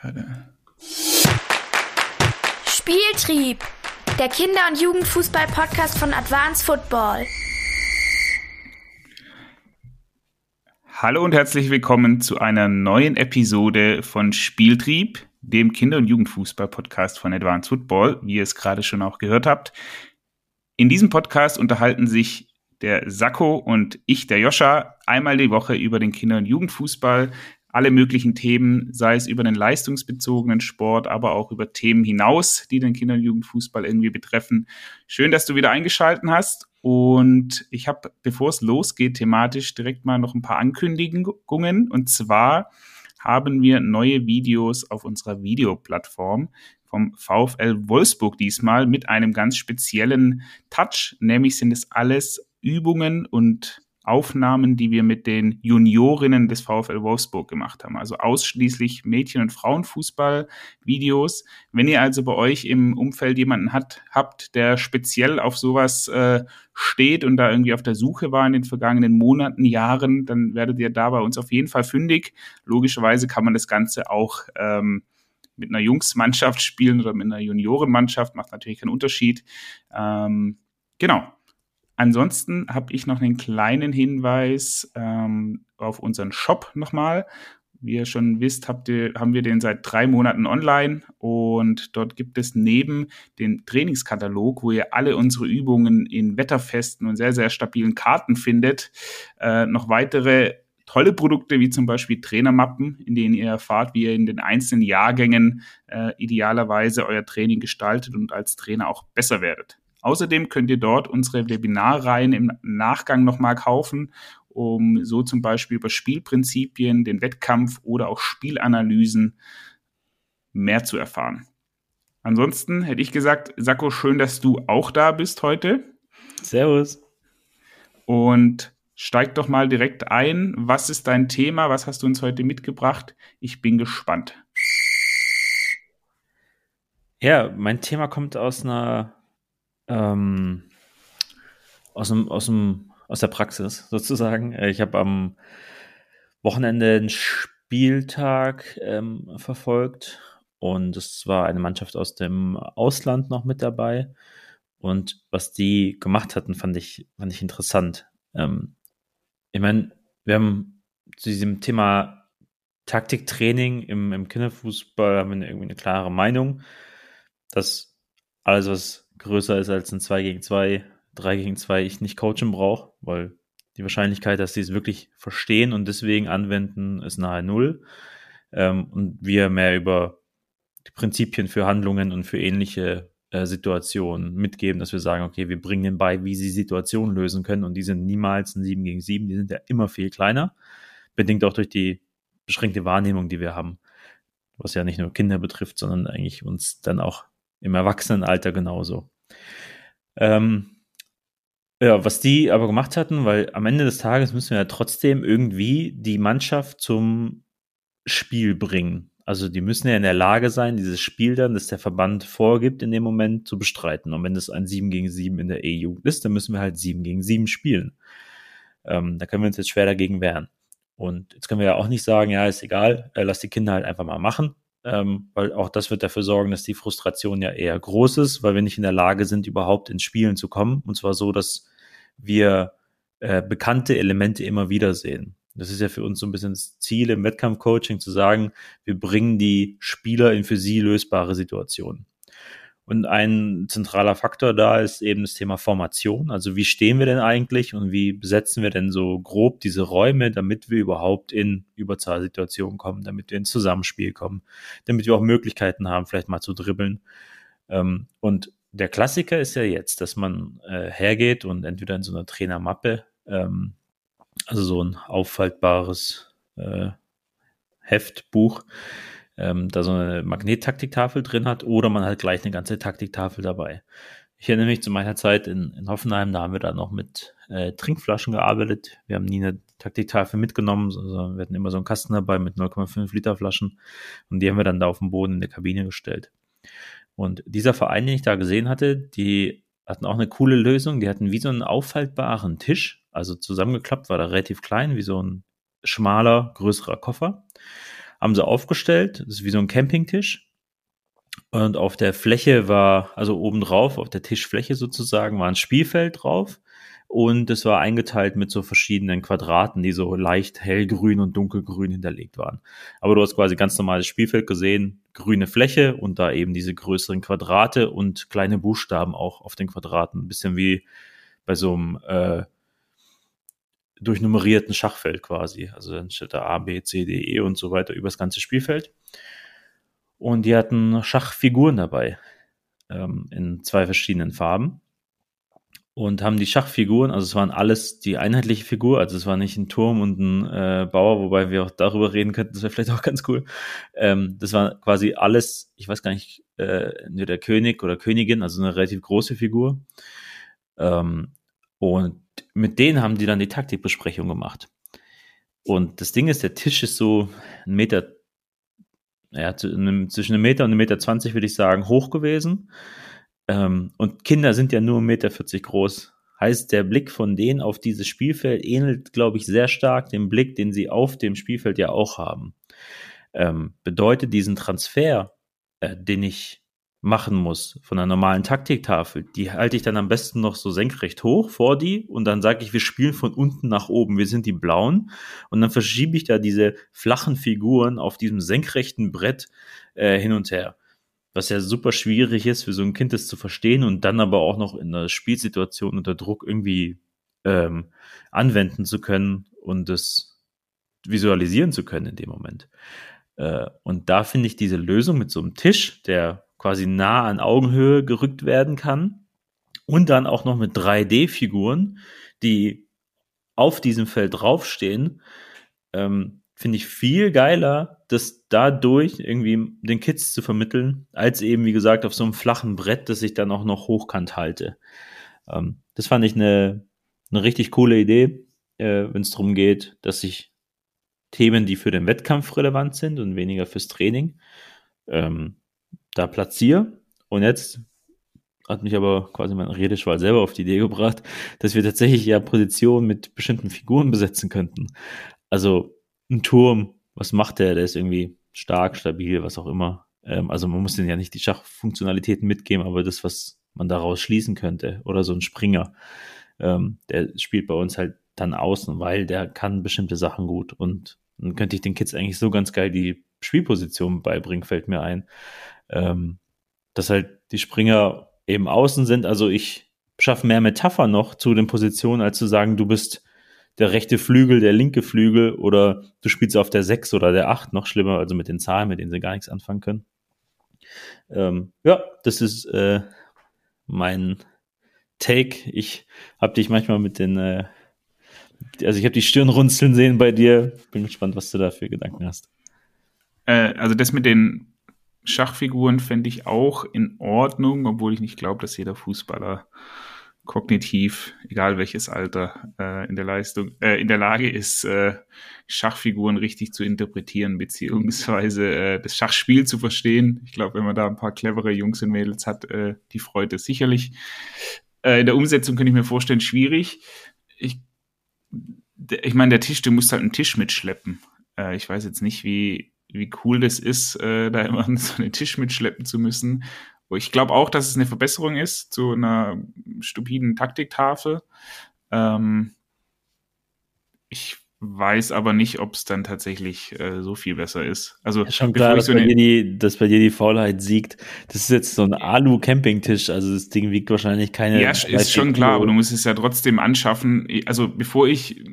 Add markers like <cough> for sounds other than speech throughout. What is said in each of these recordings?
gerade. Spieltrieb, der Kinder- und Jugendfußball-Podcast von Advanced Football. Hallo und herzlich willkommen zu einer neuen Episode von Spieltrieb, dem Kinder- und Jugendfußball-Podcast von Advanced Football, wie ihr es gerade schon auch gehört habt. In diesem Podcast unterhalten sich der Sakko und ich, der Joscha, einmal die Woche über den Kinder- und Jugendfußball, alle möglichen Themen, sei es über den leistungsbezogenen Sport, aber auch über Themen hinaus, die den Kinder- und Jugendfußball irgendwie betreffen. Schön, dass du wieder eingeschalten hast. Und ich habe, bevor es losgeht, thematisch direkt mal noch ein paar Ankündigungen. Und zwar haben wir neue Videos auf unserer Videoplattform vom VfL Wolfsburg diesmal mit einem ganz speziellen Touch. Nämlich sind es alles Übungen und Aufnahmen, die wir mit den Juniorinnen des VfL Wolfsburg gemacht haben. Also ausschließlich Mädchen- und Frauenfußball-Videos. Wenn ihr also bei euch im Umfeld jemanden hat, habt, der speziell auf sowas äh, steht und da irgendwie auf der Suche war in den vergangenen Monaten, Jahren, dann werdet ihr da bei uns auf jeden Fall fündig. Logischerweise kann man das Ganze auch ähm, mit einer Jungsmannschaft spielen oder mit einer Juniorenmannschaft, macht natürlich keinen Unterschied. Ähm, genau. Ansonsten habe ich noch einen kleinen Hinweis ähm, auf unseren Shop nochmal. Wie ihr schon wisst, ihr, haben wir den seit drei Monaten online und dort gibt es neben dem Trainingskatalog, wo ihr alle unsere Übungen in wetterfesten und sehr, sehr stabilen Karten findet, äh, noch weitere tolle Produkte wie zum Beispiel Trainermappen, in denen ihr erfahrt, wie ihr in den einzelnen Jahrgängen äh, idealerweise euer Training gestaltet und als Trainer auch besser werdet. Außerdem könnt ihr dort unsere Webinarreihen im Nachgang nochmal kaufen, um so zum Beispiel über Spielprinzipien, den Wettkampf oder auch Spielanalysen mehr zu erfahren. Ansonsten hätte ich gesagt, Sakko, schön, dass du auch da bist heute. Servus. Und steig doch mal direkt ein. Was ist dein Thema? Was hast du uns heute mitgebracht? Ich bin gespannt. Ja, mein Thema kommt aus einer ähm, aus, dem, aus, dem, aus der Praxis sozusagen. Äh, ich habe am Wochenende einen Spieltag ähm, verfolgt und es war eine Mannschaft aus dem Ausland noch mit dabei. Und was die gemacht hatten, fand ich, fand ich interessant. Ähm, ich meine, wir haben zu diesem Thema Taktiktraining im, im Kinderfußball haben wir irgendwie eine klare Meinung, dass alles, was größer ist als ein 2 gegen 2, 3 gegen 2 ich nicht coachen brauche, weil die Wahrscheinlichkeit, dass sie es wirklich verstehen und deswegen anwenden, ist nahe Null. Ähm, und wir mehr über die Prinzipien für Handlungen und für ähnliche äh, Situationen mitgeben, dass wir sagen, okay, wir bringen ihnen bei, wie sie Situationen lösen können und die sind niemals ein 7 gegen 7, die sind ja immer viel kleiner, bedingt auch durch die beschränkte Wahrnehmung, die wir haben, was ja nicht nur Kinder betrifft, sondern eigentlich uns dann auch im Erwachsenenalter genauso. Ähm, ja, was die aber gemacht hatten, weil am Ende des Tages müssen wir ja trotzdem irgendwie die Mannschaft zum Spiel bringen. Also die müssen ja in der Lage sein, dieses Spiel dann, das der Verband vorgibt, in dem Moment zu bestreiten. Und wenn das ein 7 gegen 7 in der E-Jugend ist, dann müssen wir halt 7 gegen 7 spielen. Ähm, da können wir uns jetzt schwer dagegen wehren. Und jetzt können wir ja auch nicht sagen, ja, ist egal, äh, lass die Kinder halt einfach mal machen ähm, weil auch das wird dafür sorgen, dass die Frustration ja eher groß ist, weil wir nicht in der Lage sind, überhaupt ins Spielen zu kommen. Und zwar so, dass wir äh, bekannte Elemente immer wieder sehen. Das ist ja für uns so ein bisschen das Ziel im Wettkampfcoaching zu sagen, wir bringen die Spieler in für sie lösbare Situationen. Und ein zentraler Faktor da ist eben das Thema Formation. Also wie stehen wir denn eigentlich und wie besetzen wir denn so grob diese Räume, damit wir überhaupt in Überzahlsituationen kommen, damit wir ins Zusammenspiel kommen, damit wir auch Möglichkeiten haben, vielleicht mal zu dribbeln. Ähm, und der Klassiker ist ja jetzt, dass man äh, hergeht und entweder in so einer Trainermappe, ähm, also so ein auffaltbares äh, Heftbuch, ähm, da so eine Magnettaktiktafel drin hat oder man hat gleich eine ganze Taktiktafel dabei. Ich erinnere mich zu meiner Zeit in, in Hoffenheim, da haben wir dann noch mit äh, Trinkflaschen gearbeitet. Wir haben nie eine Taktiktafel mitgenommen, sondern wir hatten immer so einen Kasten dabei mit 0,5 Liter Flaschen und die haben wir dann da auf dem Boden in der Kabine gestellt. Und dieser Verein, den ich da gesehen hatte, die hatten auch eine coole Lösung. Die hatten wie so einen auffaltbaren Tisch, also zusammengeklappt, war da relativ klein, wie so ein schmaler, größerer Koffer. Haben sie aufgestellt. Das ist wie so ein Campingtisch. Und auf der Fläche war, also obendrauf, auf der Tischfläche sozusagen, war ein Spielfeld drauf. Und es war eingeteilt mit so verschiedenen Quadraten, die so leicht hellgrün und dunkelgrün hinterlegt waren. Aber du hast quasi ganz normales Spielfeld gesehen, grüne Fläche und da eben diese größeren Quadrate und kleine Buchstaben auch auf den Quadraten. Ein bisschen wie bei so einem äh, durchnummerierten Schachfeld quasi. Also dann steht da A, B, C, D, E und so weiter über das ganze Spielfeld. Und die hatten Schachfiguren dabei ähm, in zwei verschiedenen Farben und haben die Schachfiguren, also es waren alles die einheitliche Figur, also es war nicht ein Turm und ein äh, Bauer, wobei wir auch darüber reden könnten, das wäre vielleicht auch ganz cool. Ähm, das war quasi alles, ich weiß gar nicht, äh, nur der König oder Königin, also eine relativ große Figur. Ähm, und mit denen haben die dann die Taktikbesprechung gemacht. Und das Ding ist, der Tisch ist so ein Meter, ja, zwischen einem Meter und einem Meter zwanzig würde ich sagen, hoch gewesen. Ähm, und Kinder sind ja nur 1,40 Meter groß. Heißt, der Blick von denen auf dieses Spielfeld ähnelt, glaube ich, sehr stark dem Blick, den sie auf dem Spielfeld ja auch haben. Ähm, bedeutet diesen Transfer, äh, den ich machen muss von einer normalen Taktiktafel, die halte ich dann am besten noch so senkrecht hoch vor die und dann sage ich, wir spielen von unten nach oben, wir sind die Blauen und dann verschiebe ich da diese flachen Figuren auf diesem senkrechten Brett äh, hin und her was ja super schwierig ist für so ein Kind, das zu verstehen und dann aber auch noch in einer Spielsituation unter Druck irgendwie ähm, anwenden zu können und das visualisieren zu können in dem Moment. Äh, und da finde ich diese Lösung mit so einem Tisch, der quasi nah an Augenhöhe gerückt werden kann und dann auch noch mit 3D-Figuren, die auf diesem Feld draufstehen, ähm, finde ich viel geiler, das dadurch irgendwie den Kids zu vermitteln, als eben, wie gesagt, auf so einem flachen Brett, das ich dann auch noch hochkant halte. Ähm, das fand ich eine, eine richtig coole Idee, äh, wenn es darum geht, dass ich Themen, die für den Wettkampf relevant sind und weniger fürs Training, ähm, da platziere. Und jetzt hat mich aber quasi mein Redeschwall selber auf die Idee gebracht, dass wir tatsächlich ja Positionen mit bestimmten Figuren besetzen könnten. Also ein Turm, was macht der? Der ist irgendwie stark, stabil, was auch immer. Ähm, also man muss den ja nicht die Schachfunktionalitäten mitgeben, aber das, was man daraus schließen könnte. Oder so ein Springer, ähm, der spielt bei uns halt dann außen, weil der kann bestimmte Sachen gut. Und dann könnte ich den Kids eigentlich so ganz geil die Spielposition beibringen, fällt mir ein. Ähm, dass halt die Springer eben außen sind. Also ich schaffe mehr Metapher noch zu den Positionen, als zu sagen, du bist der rechte Flügel, der linke Flügel oder du spielst auf der 6 oder der 8, noch schlimmer, also mit den Zahlen, mit denen sie gar nichts anfangen können. Ähm, ja, das ist äh, mein Take. Ich habe dich manchmal mit den, äh, also ich habe die Stirn runzeln sehen bei dir. Bin gespannt, was du da für Gedanken hast. Äh, also das mit den Schachfiguren fände ich auch in Ordnung, obwohl ich nicht glaube, dass jeder Fußballer kognitiv, egal welches Alter, äh, in der Leistung, äh, in der Lage ist, äh, Schachfiguren richtig zu interpretieren, beziehungsweise äh, das Schachspiel zu verstehen. Ich glaube, wenn man da ein paar clevere Jungs und Mädels hat, äh, die freut es sicherlich. Äh, in der Umsetzung könnte ich mir vorstellen, schwierig. Ich, meine, der Tisch, du musst halt einen Tisch mitschleppen. Äh, ich weiß jetzt nicht, wie, wie cool das ist, äh, da immer <laughs> so einen Tisch mitschleppen zu müssen. Ich glaube auch, dass es eine Verbesserung ist zu einer stupiden Taktiktafel. Ähm, ich weiß aber nicht, ob es dann tatsächlich äh, so viel besser ist. Also ja, schon klar, dass, so bei dir die, dass bei dir die Faulheit siegt. Das ist jetzt so ein Alu-Campingtisch, also das Ding wiegt wahrscheinlich keine. Ja, ist schon klar, aber du musst es ja trotzdem anschaffen. Also bevor ich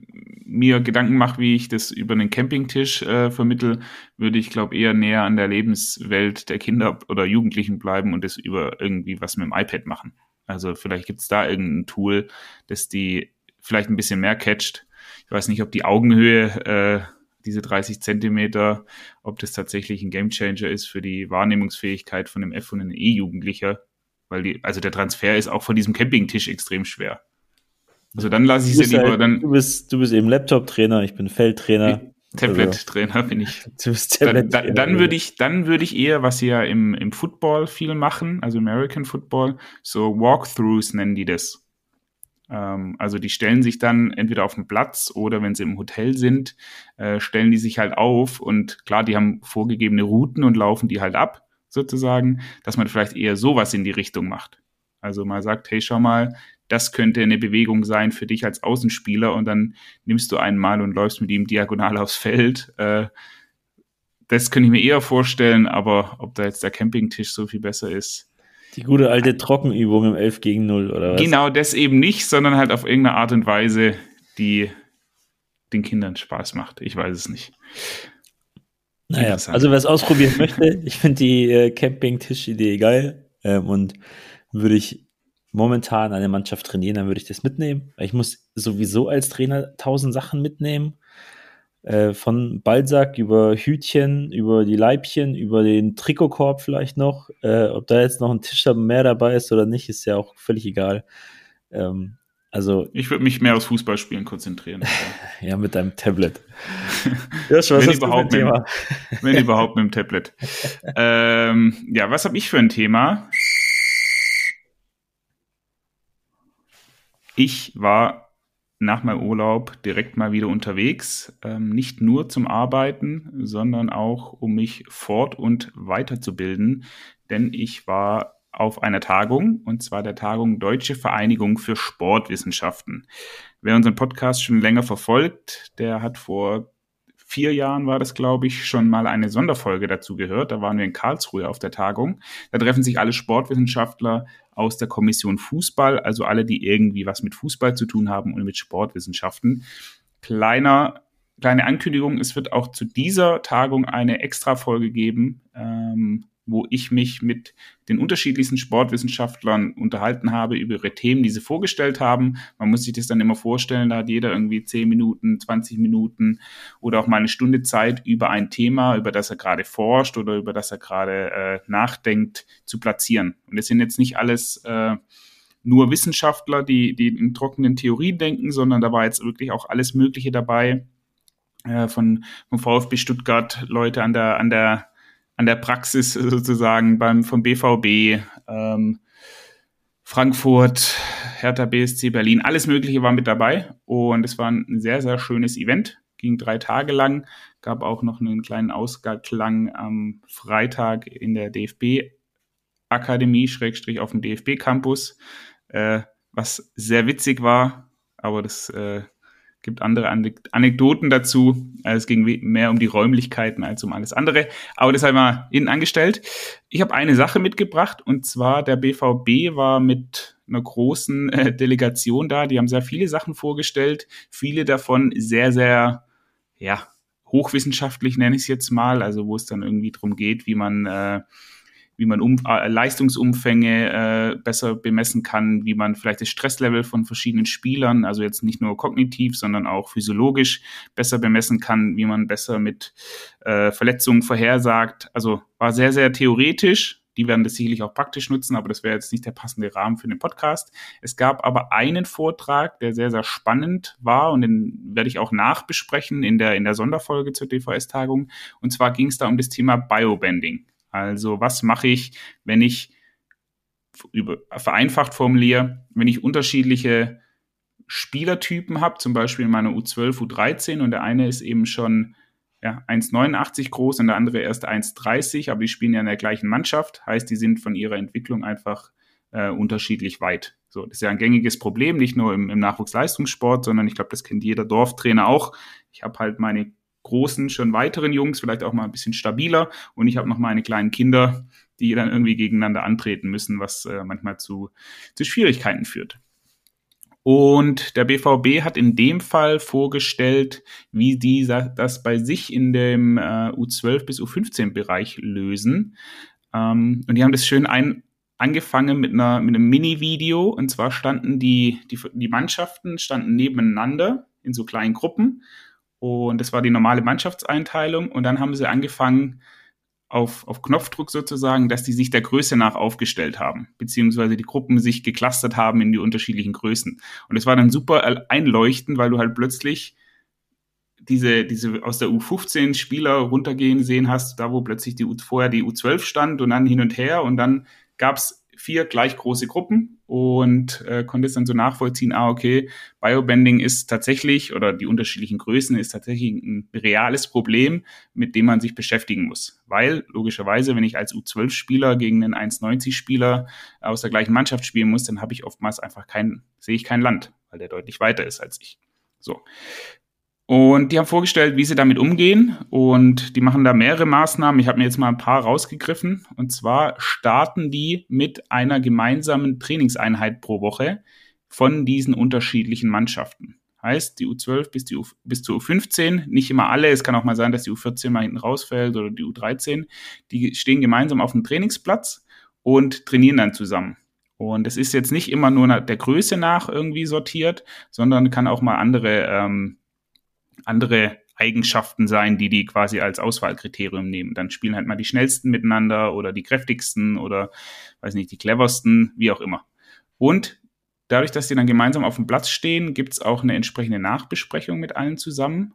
mir Gedanken mache, wie ich das über einen Campingtisch äh, vermittel, würde ich glaube eher näher an der Lebenswelt der Kinder oder Jugendlichen bleiben und das über irgendwie was mit dem iPad machen. Also vielleicht gibt es da irgendein Tool, das die vielleicht ein bisschen mehr catcht. Ich weiß nicht, ob die Augenhöhe, äh, diese 30 Zentimeter, ob das tatsächlich ein Gamechanger ist für die Wahrnehmungsfähigkeit von einem F- und einem E-Jugendlicher. Weil die, also der Transfer ist auch von diesem Campingtisch extrem schwer. Also dann lasse ich es ja lieber. Halt, dann, du, bist, du bist eben Laptop-Trainer, ich bin Feldtrainer. Tablet-Trainer bin ich. <laughs> Du bist Tablet dann, dann würde ich, dann würde ich eher, was sie ja im, im Football viel machen, also American Football, so Walkthroughs nennen die das. Ähm, also die stellen sich dann entweder auf den Platz oder wenn sie im Hotel sind, äh, stellen die sich halt auf und klar, die haben vorgegebene Routen und laufen die halt ab, sozusagen, dass man vielleicht eher sowas in die Richtung macht. Also man sagt, hey, schau mal, das könnte eine Bewegung sein für dich als Außenspieler und dann nimmst du einen mal und läufst mit ihm diagonal aufs Feld. Äh, das könnte ich mir eher vorstellen, aber ob da jetzt der Campingtisch so viel besser ist. Die gute alte Trockenübung im 11 gegen 0, oder was? Genau, das eben nicht, sondern halt auf irgendeine Art und Weise, die den Kindern Spaß macht. Ich weiß es nicht. Naja, also wer es ausprobieren möchte, ich finde die äh, Campingtisch-Idee geil ähm, und würde ich momentan eine Mannschaft trainieren, dann würde ich das mitnehmen. Ich muss sowieso als Trainer tausend Sachen mitnehmen. Äh, von Balsack über Hütchen, über die Leibchen, über den Trikotkorb vielleicht noch. Äh, ob da jetzt noch ein Tisch mehr dabei ist oder nicht, ist ja auch völlig egal. Ähm, also ich würde mich mehr aufs Fußballspielen konzentrieren. <laughs> ja, mit deinem Tablet. <laughs> Josh, was wenn, überhaupt mit, Thema? <laughs> wenn überhaupt mit dem Tablet. ähm, ja, was habe ich für ein Thema? Ich war nach meinem Urlaub direkt mal wieder unterwegs, ähm, nicht nur zum Arbeiten, sondern auch um mich fort- und weiterzubilden, denn ich war auf einer Tagung, und zwar der Tagung Deutsche Vereinigung für Sportwissenschaften. Wer unseren Podcast schon länger verfolgt, der hat vor vier Jahren war das, glaube ich, schon mal eine Sonderfolge dazu gehört. Da waren wir in Karlsruhe auf der Tagung. Da treffen sich alle Sportwissenschaftler aus der Kommission Fußball, also alle, die irgendwie was mit Fußball zu tun haben und mit Sportwissenschaften. Kleiner, kleine Ankündigung, es wird auch zu dieser Tagung eine Extra-Folge geben. Ähm, wo ich mich mit den unterschiedlichsten Sportwissenschaftlern unterhalten habe über ihre Themen, die sie vorgestellt haben. Man muss sich das dann immer vorstellen, da hat jeder irgendwie 10 Minuten, 20 Minuten oder auch mal eine Stunde Zeit über ein Thema, über das er gerade forscht oder über das er gerade äh, nachdenkt, zu platzieren. Und es sind jetzt nicht alles äh, nur Wissenschaftler, die, die in trockenen Theorien denken, sondern da war jetzt wirklich auch alles Mögliche dabei. Äh, von, vom VfB Stuttgart, Leute an der, an der an der Praxis sozusagen beim vom BVB, ähm, Frankfurt, Hertha BSC Berlin, alles Mögliche war mit dabei. Und es war ein sehr, sehr schönes Event, ging drei Tage lang, gab auch noch einen kleinen Ausgang am Freitag in der DFB Akademie, Schrägstrich auf dem DFB Campus, äh, was sehr witzig war, aber das äh, gibt andere Anekdoten dazu. Es ging mehr um die Räumlichkeiten als um alles andere. Aber das haben wir innen angestellt. Ich habe eine Sache mitgebracht und zwar der BVB war mit einer großen äh, Delegation da. Die haben sehr viele Sachen vorgestellt. Viele davon sehr, sehr, ja, hochwissenschaftlich nenne ich es jetzt mal. Also wo es dann irgendwie darum geht, wie man äh, wie man um, äh, Leistungsumfänge äh, besser bemessen kann, wie man vielleicht das Stresslevel von verschiedenen Spielern, also jetzt nicht nur kognitiv, sondern auch physiologisch besser bemessen kann, wie man besser mit äh, Verletzungen vorhersagt. Also war sehr, sehr theoretisch. Die werden das sicherlich auch praktisch nutzen, aber das wäre jetzt nicht der passende Rahmen für den Podcast. Es gab aber einen Vortrag, der sehr, sehr spannend war und den werde ich auch nachbesprechen in der, in der Sonderfolge zur DVS-Tagung. Und zwar ging es da um das Thema Biobanding. Also was mache ich, wenn ich über, vereinfacht formuliere, wenn ich unterschiedliche Spielertypen habe, zum Beispiel in meiner U12, U13 und der eine ist eben schon ja, 1,89 groß und der andere erst 1,30, aber die spielen ja in der gleichen Mannschaft, heißt, die sind von ihrer Entwicklung einfach äh, unterschiedlich weit. So, das ist ja ein gängiges Problem, nicht nur im, im Nachwuchsleistungssport, sondern ich glaube, das kennt jeder Dorftrainer auch. Ich habe halt meine großen, schon weiteren Jungs, vielleicht auch mal ein bisschen stabiler. Und ich habe noch meine kleinen Kinder, die dann irgendwie gegeneinander antreten müssen, was äh, manchmal zu, zu Schwierigkeiten führt. Und der BVB hat in dem Fall vorgestellt, wie die das bei sich in dem äh, U12 bis U15 Bereich lösen. Ähm, und die haben das schön ein, angefangen mit, einer, mit einem Mini-Video. Und zwar standen die, die, die Mannschaften standen nebeneinander in so kleinen Gruppen und das war die normale Mannschaftseinteilung. Und dann haben sie angefangen, auf, auf Knopfdruck sozusagen, dass die sich der Größe nach aufgestellt haben, beziehungsweise die Gruppen sich geklustert haben in die unterschiedlichen Größen. Und es war dann super einleuchtend, weil du halt plötzlich diese, diese aus der U15 Spieler runtergehen sehen hast, da wo plötzlich die U, vorher die U12 stand und dann hin und her und dann gab's vier gleich große Gruppen und äh, konnte es dann so nachvollziehen, ah, okay, Biobending ist tatsächlich oder die unterschiedlichen Größen ist tatsächlich ein reales Problem, mit dem man sich beschäftigen muss. Weil, logischerweise, wenn ich als U12-Spieler gegen einen 1,90-Spieler aus der gleichen Mannschaft spielen muss, dann habe ich oftmals einfach kein, sehe ich kein Land, weil der deutlich weiter ist als ich. So. Und die haben vorgestellt, wie sie damit umgehen. Und die machen da mehrere Maßnahmen. Ich habe mir jetzt mal ein paar rausgegriffen. Und zwar starten die mit einer gemeinsamen Trainingseinheit pro Woche von diesen unterschiedlichen Mannschaften. Heißt, die U12 bis, die U, bis zur U15, nicht immer alle, es kann auch mal sein, dass die U14 mal hinten rausfällt oder die U13, die stehen gemeinsam auf dem Trainingsplatz und trainieren dann zusammen. Und es ist jetzt nicht immer nur der Größe nach irgendwie sortiert, sondern kann auch mal andere ähm, andere Eigenschaften sein, die die quasi als Auswahlkriterium nehmen. Dann spielen halt mal die schnellsten miteinander oder die kräftigsten oder weiß nicht, die cleversten, wie auch immer. Und dadurch, dass die dann gemeinsam auf dem Platz stehen, gibt's auch eine entsprechende Nachbesprechung mit allen zusammen.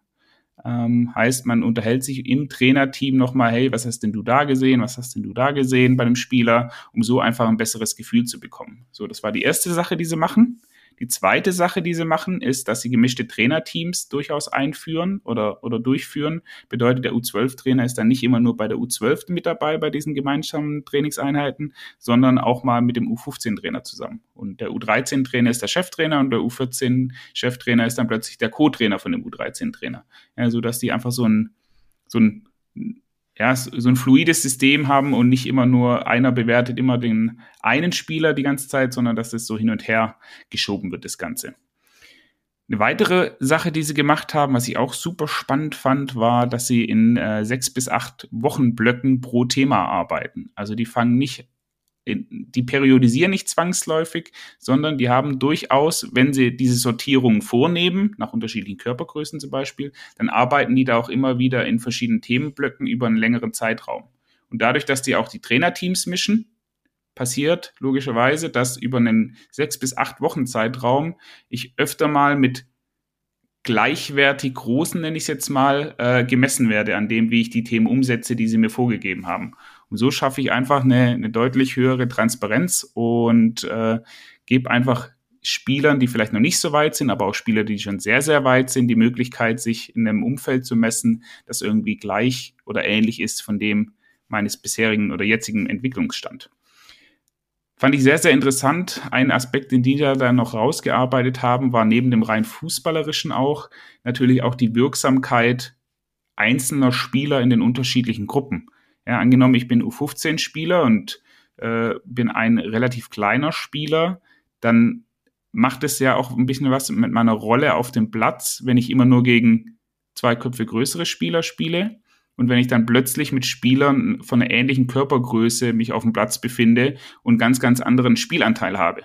Ähm, heißt, man unterhält sich im Trainerteam nochmal, hey, was hast denn du da gesehen, was hast denn du da gesehen bei dem Spieler, um so einfach ein besseres Gefühl zu bekommen. So, das war die erste Sache, die sie machen. Die zweite Sache, die sie machen, ist, dass sie gemischte Trainerteams durchaus einführen oder, oder durchführen. Bedeutet, der U12-Trainer ist dann nicht immer nur bei der U12 mit dabei bei diesen gemeinsamen Trainingseinheiten, sondern auch mal mit dem U15-Trainer zusammen. Und der U13-Trainer ist der Cheftrainer und der U14-Cheftrainer ist dann plötzlich der Co-Trainer von dem U13-Trainer. Ja, so dass die einfach so ein, so ein ja, so ein fluides System haben und nicht immer nur einer bewertet immer den einen Spieler die ganze Zeit, sondern dass es so hin und her geschoben wird, das Ganze. Eine weitere Sache, die sie gemacht haben, was ich auch super spannend fand, war, dass sie in äh, sechs bis acht Wochenblöcken pro Thema arbeiten. Also die fangen nicht die periodisieren nicht zwangsläufig, sondern die haben durchaus, wenn sie diese Sortierung vornehmen, nach unterschiedlichen Körpergrößen zum Beispiel, dann arbeiten die da auch immer wieder in verschiedenen Themenblöcken über einen längeren Zeitraum. Und dadurch, dass die auch die Trainerteams mischen, passiert logischerweise, dass über einen sechs bis acht Wochen Zeitraum ich öfter mal mit gleichwertig großen, nenne ich es jetzt mal, äh, gemessen werde an dem, wie ich die Themen umsetze, die sie mir vorgegeben haben. Und so schaffe ich einfach eine, eine deutlich höhere Transparenz und äh, gebe einfach Spielern, die vielleicht noch nicht so weit sind, aber auch Spieler, die schon sehr, sehr weit sind, die Möglichkeit, sich in einem Umfeld zu messen, das irgendwie gleich oder ähnlich ist von dem meines bisherigen oder jetzigen Entwicklungsstand. Fand ich sehr, sehr interessant. Ein Aspekt, den die da dann noch rausgearbeitet haben, war neben dem rein fußballerischen auch natürlich auch die Wirksamkeit einzelner Spieler in den unterschiedlichen Gruppen. Ja, angenommen, ich bin U15-Spieler und äh, bin ein relativ kleiner Spieler, dann macht es ja auch ein bisschen was mit meiner Rolle auf dem Platz, wenn ich immer nur gegen zwei Köpfe größere Spieler spiele. Und wenn ich dann plötzlich mit Spielern von einer ähnlichen Körpergröße mich auf dem Platz befinde und ganz, ganz anderen Spielanteil habe.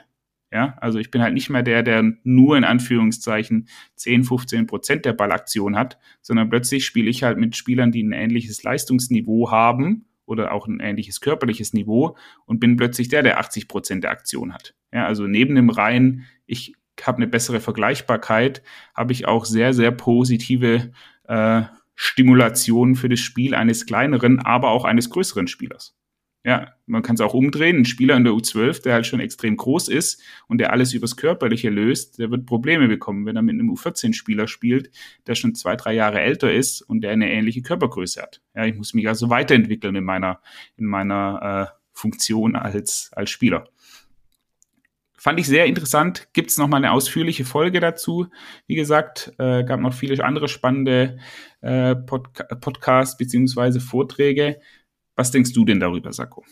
Ja, also ich bin halt nicht mehr der, der nur in Anführungszeichen 10, 15 Prozent der Ballaktion hat, sondern plötzlich spiele ich halt mit Spielern, die ein ähnliches Leistungsniveau haben oder auch ein ähnliches körperliches Niveau und bin plötzlich der, der 80 Prozent der Aktion hat. Ja, also neben dem rein, ich habe eine bessere Vergleichbarkeit, habe ich auch sehr, sehr positive äh, Stimulationen für das Spiel eines kleineren, aber auch eines größeren Spielers. Ja, man kann es auch umdrehen. Ein Spieler in der U12, der halt schon extrem groß ist und der alles übers Körperliche löst, der wird Probleme bekommen, wenn er mit einem U14-Spieler spielt, der schon zwei, drei Jahre älter ist und der eine ähnliche Körpergröße hat. Ja, ich muss mich also weiterentwickeln in meiner, in meiner äh, Funktion als, als Spieler. Fand ich sehr interessant. Gibt es nochmal eine ausführliche Folge dazu. Wie gesagt, äh, gab noch viele andere spannende äh, Pod Podcasts beziehungsweise Vorträge. Was denkst du denn darüber, Sako?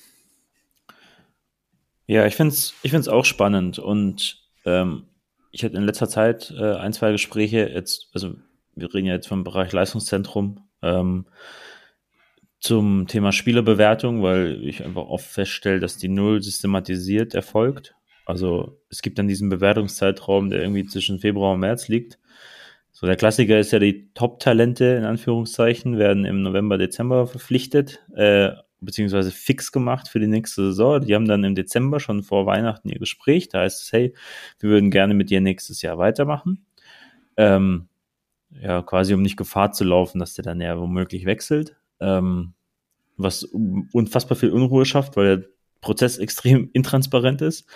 Ja, ich finde es ich find's auch spannend und ähm, ich hatte in letzter Zeit äh, ein, zwei Gespräche, jetzt, also wir reden ja jetzt vom Bereich Leistungszentrum, ähm, zum Thema Spielerbewertung, weil ich einfach oft feststelle, dass die Null systematisiert erfolgt. Also es gibt dann diesen Bewertungszeitraum, der irgendwie zwischen Februar und März liegt. So, der Klassiker ist ja, die Top-Talente in Anführungszeichen werden im November, Dezember verpflichtet, äh, beziehungsweise fix gemacht für die nächste Saison. Die haben dann im Dezember schon vor Weihnachten ihr Gespräch. Da heißt es, hey, wir würden gerne mit dir nächstes Jahr weitermachen. Ähm, ja, quasi um nicht Gefahr zu laufen, dass der dann ja womöglich wechselt. Ähm, was unfassbar viel Unruhe schafft, weil der Prozess <laughs> extrem intransparent ist.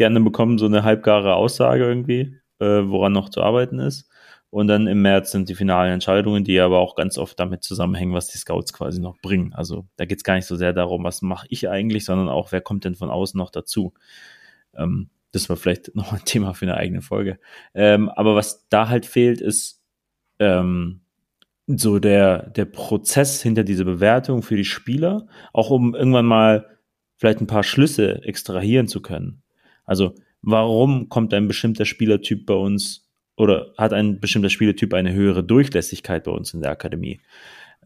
Die anderen bekommen so eine halbgare Aussage irgendwie, äh, woran noch zu arbeiten ist. Und dann im März sind die finalen Entscheidungen, die aber auch ganz oft damit zusammenhängen, was die Scouts quasi noch bringen. Also da geht es gar nicht so sehr darum, was mache ich eigentlich, sondern auch, wer kommt denn von außen noch dazu. Ähm, das war vielleicht <laughs> noch ein Thema für eine eigene Folge. Ähm, aber was da halt fehlt, ist ähm, so der, der Prozess hinter dieser Bewertung für die Spieler, auch um irgendwann mal vielleicht ein paar Schlüsse extrahieren zu können. Also warum kommt ein bestimmter Spielertyp bei uns oder hat ein bestimmter Spielertyp eine höhere Durchlässigkeit bei uns in der Akademie?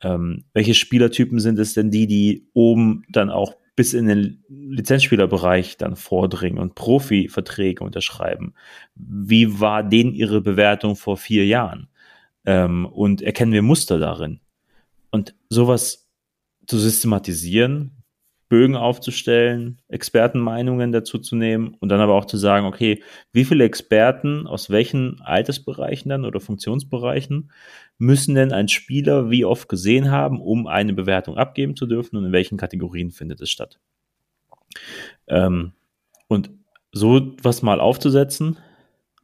Ähm, welche Spielertypen sind es denn die, die oben dann auch bis in den Lizenzspielerbereich dann vordringen und Profiverträge unterschreiben? Wie war denen ihre Bewertung vor vier Jahren? Ähm, und erkennen wir Muster darin? Und sowas zu systematisieren, Bögen aufzustellen, Expertenmeinungen dazu zu nehmen und dann aber auch zu sagen, okay, wie viele Experten aus welchen Altersbereichen dann oder Funktionsbereichen müssen denn ein Spieler wie oft gesehen haben, um eine Bewertung abgeben zu dürfen und in welchen Kategorien findet es statt. Ähm, und so was mal aufzusetzen,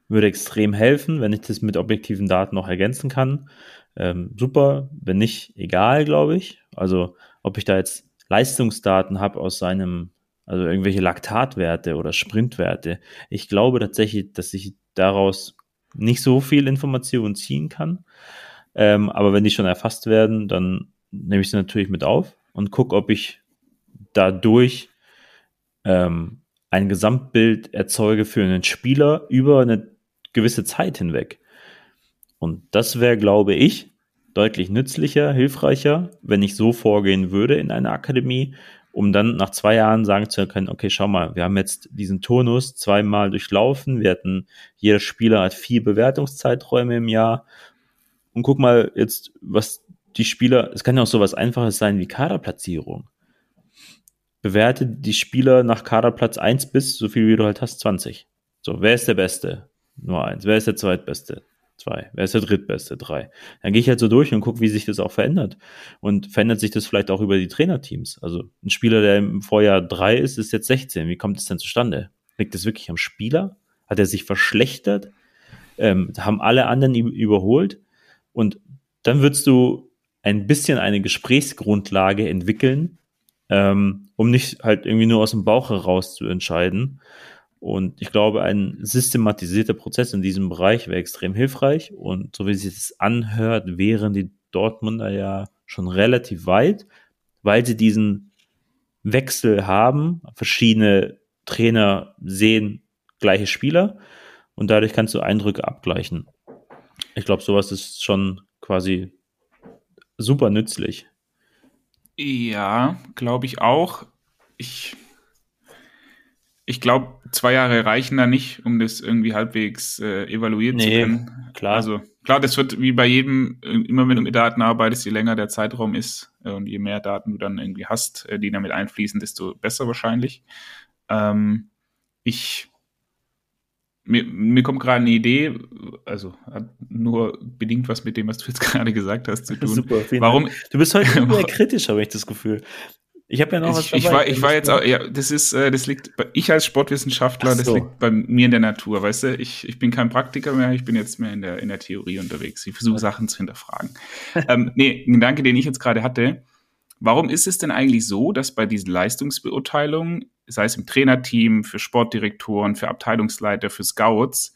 würde extrem helfen, wenn ich das mit objektiven Daten noch ergänzen kann. Ähm, super, wenn nicht, egal, glaube ich. Also ob ich da jetzt Leistungsdaten habe aus seinem, also irgendwelche Laktatwerte oder Sprintwerte. Ich glaube tatsächlich, dass ich daraus nicht so viel Information ziehen kann. Ähm, aber wenn die schon erfasst werden, dann nehme ich sie natürlich mit auf und gucke, ob ich dadurch ähm, ein Gesamtbild erzeuge für einen Spieler über eine gewisse Zeit hinweg. Und das wäre, glaube ich, deutlich nützlicher, hilfreicher, wenn ich so vorgehen würde in einer Akademie, um dann nach zwei Jahren sagen zu können, okay, schau mal, wir haben jetzt diesen Turnus zweimal durchlaufen, wir hatten, jeder Spieler hat vier Bewertungszeiträume im Jahr und guck mal jetzt, was die Spieler, es kann ja auch so was Einfaches sein wie Kaderplatzierung. Bewerte die Spieler nach Kaderplatz 1 bis, so viel wie du halt hast, 20. So, wer ist der Beste? Nur eins. Wer ist der Zweitbeste? Zwei. Wer ist der drittbeste? Drei. Dann gehe ich halt so durch und gucke, wie sich das auch verändert. Und verändert sich das vielleicht auch über die Trainerteams. Also ein Spieler, der im Vorjahr drei ist, ist jetzt 16. Wie kommt das denn zustande? Liegt das wirklich am Spieler? Hat er sich verschlechtert? Ähm, haben alle anderen ihn überholt? Und dann würdest du ein bisschen eine Gesprächsgrundlage entwickeln, ähm, um nicht halt irgendwie nur aus dem Bauch heraus zu entscheiden, und ich glaube, ein systematisierter Prozess in diesem Bereich wäre extrem hilfreich. Und so wie sich das anhört, wären die Dortmunder ja schon relativ weit, weil sie diesen Wechsel haben. Verschiedene Trainer sehen gleiche Spieler und dadurch kannst du Eindrücke abgleichen. Ich glaube, sowas ist schon quasi super nützlich. Ja, glaube ich auch. Ich ich glaube, zwei Jahre reichen da nicht, um das irgendwie halbwegs äh, evaluieren nee, zu können. Klar. Also klar, das wird wie bei jedem, äh, immer wenn du mit Daten arbeitest, je länger der Zeitraum ist äh, und je mehr Daten du dann irgendwie hast, äh, die damit einfließen, desto besser wahrscheinlich. Ähm, ich mir, mir kommt gerade eine Idee, also hat nur bedingt was mit dem, was du jetzt <laughs> gerade gesagt hast, zu tun. Super, Warum? Dank. Du bist heute <laughs> sehr kritisch, habe ich das Gefühl. Ich habe ja noch was dabei. Ich war, ich war jetzt auch, ja, das ist, äh, das liegt, bei, ich als Sportwissenschaftler, so. das liegt bei mir in der Natur, weißt du, ich, ich bin kein Praktiker mehr, ich bin jetzt mehr in der, in der Theorie unterwegs. Ich versuche Sachen zu hinterfragen. <laughs> ähm, nee, ein Gedanke, den ich jetzt gerade hatte, warum ist es denn eigentlich so, dass bei diesen Leistungsbeurteilungen, sei es im Trainerteam, für Sportdirektoren, für Abteilungsleiter, für Scouts,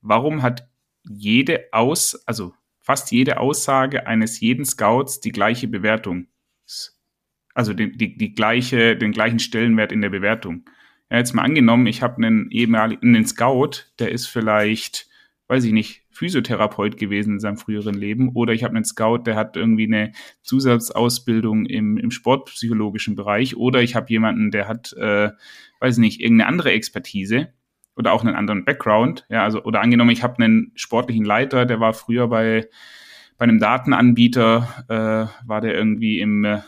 warum hat jede Aus, also fast jede Aussage eines jeden Scouts die gleiche Bewertung? Also die, die, die gleiche, den gleichen Stellenwert in der Bewertung. Ja, jetzt mal angenommen, ich habe einen ehemaligen einen Scout, der ist vielleicht, weiß ich nicht, Physiotherapeut gewesen in seinem früheren Leben, oder ich habe einen Scout, der hat irgendwie eine Zusatzausbildung im, im sportpsychologischen Bereich, oder ich habe jemanden, der hat, äh, weiß ich nicht, irgendeine andere Expertise oder auch einen anderen Background. Ja, also oder angenommen, ich habe einen sportlichen Leiter, der war früher bei bei einem Datenanbieter, äh, war der irgendwie im äh,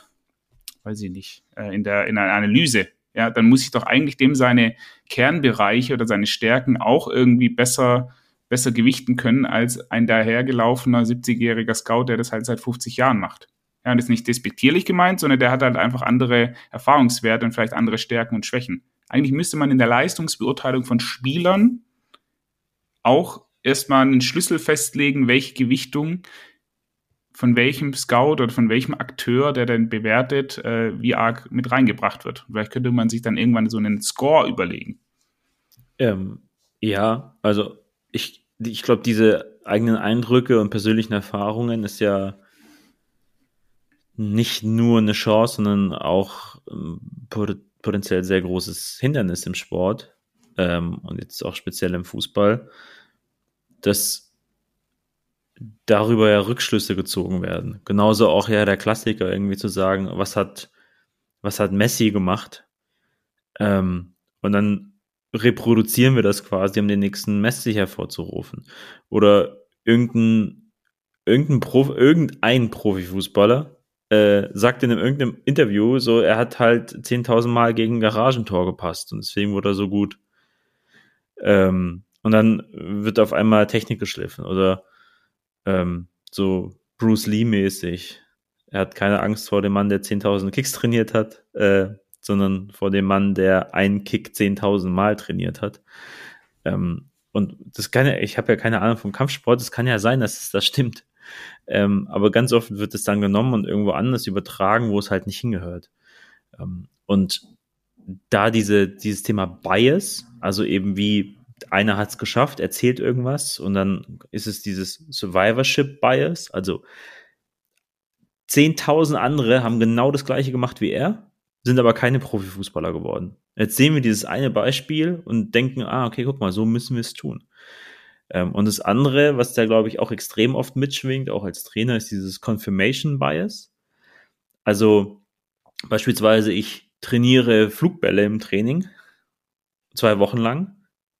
weiß ich nicht, äh, in, der, in einer Analyse, ja, dann muss ich doch eigentlich dem seine Kernbereiche oder seine Stärken auch irgendwie besser, besser gewichten können als ein dahergelaufener 70-jähriger Scout, der das halt seit 50 Jahren macht. Ja, und das ist nicht despektierlich gemeint, sondern der hat halt einfach andere Erfahrungswerte und vielleicht andere Stärken und Schwächen. Eigentlich müsste man in der Leistungsbeurteilung von Spielern auch erstmal einen Schlüssel festlegen, welche Gewichtung von welchem Scout oder von welchem Akteur, der denn bewertet, äh, wie arg mit reingebracht wird. Vielleicht könnte man sich dann irgendwann so einen Score überlegen. Ähm, ja, also ich, ich glaube, diese eigenen Eindrücke und persönlichen Erfahrungen ist ja nicht nur eine Chance, sondern auch ähm, potenziell sehr großes Hindernis im Sport ähm, und jetzt auch speziell im Fußball, dass darüber ja Rückschlüsse gezogen werden. Genauso auch ja der Klassiker irgendwie zu sagen, was hat, was hat Messi gemacht? Ähm, und dann reproduzieren wir das quasi, um den nächsten Messi hervorzurufen. Oder irgendein, irgendein, Profi, irgendein Profifußballer äh, sagt in einem, irgendeinem Interview so, er hat halt 10.000 Mal gegen ein Garagentor gepasst und deswegen wurde er so gut. Ähm, und dann wird auf einmal Technik geschliffen oder ähm, so Bruce Lee-mäßig. Er hat keine Angst vor dem Mann, der 10.000 Kicks trainiert hat, äh, sondern vor dem Mann, der einen Kick 10.000 Mal trainiert hat. Ähm, und das kann ja, ich habe ja keine Ahnung vom Kampfsport, es kann ja sein, dass es das stimmt. Ähm, aber ganz oft wird es dann genommen und irgendwo anders übertragen, wo es halt nicht hingehört. Ähm, und da diese, dieses Thema Bias, also eben wie einer hat es geschafft, erzählt irgendwas und dann ist es dieses Survivorship Bias, also 10.000 andere haben genau das gleiche gemacht wie er, sind aber keine Profifußballer geworden. Jetzt sehen wir dieses eine Beispiel und denken, ah, okay, guck mal, so müssen wir es tun. Ähm, und das andere, was da, glaube ich, auch extrem oft mitschwingt, auch als Trainer, ist dieses Confirmation Bias. Also beispielsweise, ich trainiere Flugbälle im Training, zwei Wochen lang,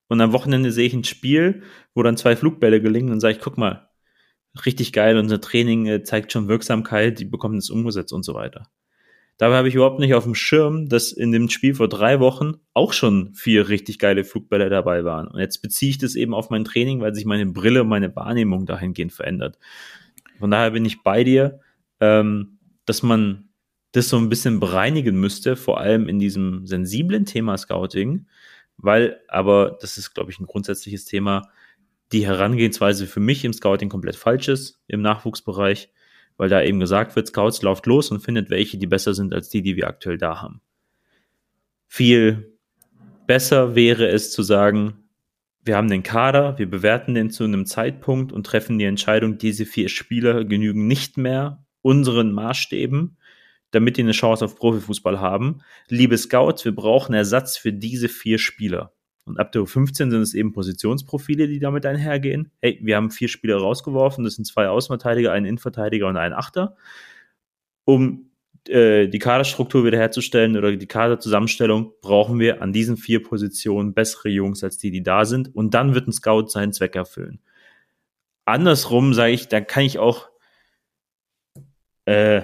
und am Wochenende sehe ich ein Spiel, wo dann zwei Flugbälle gelingen und sage ich, guck mal, richtig geil, unser Training äh, zeigt schon Wirksamkeit, die bekommen es umgesetzt und so weiter. Dabei habe ich überhaupt nicht auf dem Schirm, dass in dem Spiel vor drei Wochen auch schon vier richtig geile Flugbälle dabei waren. Und jetzt beziehe ich das eben auf mein Training, weil sich meine Brille und meine Wahrnehmung dahingehend verändert. Von daher bin ich bei dir, ähm, dass man das so ein bisschen bereinigen müsste, vor allem in diesem sensiblen Thema Scouting, weil aber, das ist, glaube ich, ein grundsätzliches Thema, die Herangehensweise für mich im Scouting komplett falsch ist, im Nachwuchsbereich weil da eben gesagt wird, Scouts lauft los und findet welche, die besser sind als die, die wir aktuell da haben. Viel besser wäre es zu sagen, wir haben den Kader, wir bewerten den zu einem Zeitpunkt und treffen die Entscheidung, diese vier Spieler genügen nicht mehr unseren Maßstäben, damit die eine Chance auf Profifußball haben. Liebe Scouts, wir brauchen Ersatz für diese vier Spieler. Und ab der U15 sind es eben Positionsprofile, die damit einhergehen. Hey, wir haben vier Spieler rausgeworfen, das sind zwei Außenverteidiger, ein Innenverteidiger und ein Achter. Um äh, die Kaderstruktur wiederherzustellen oder die Kaderzusammenstellung, brauchen wir an diesen vier Positionen bessere Jungs als die, die da sind. Und dann wird ein Scout seinen Zweck erfüllen. Andersrum sage ich, da kann ich auch äh,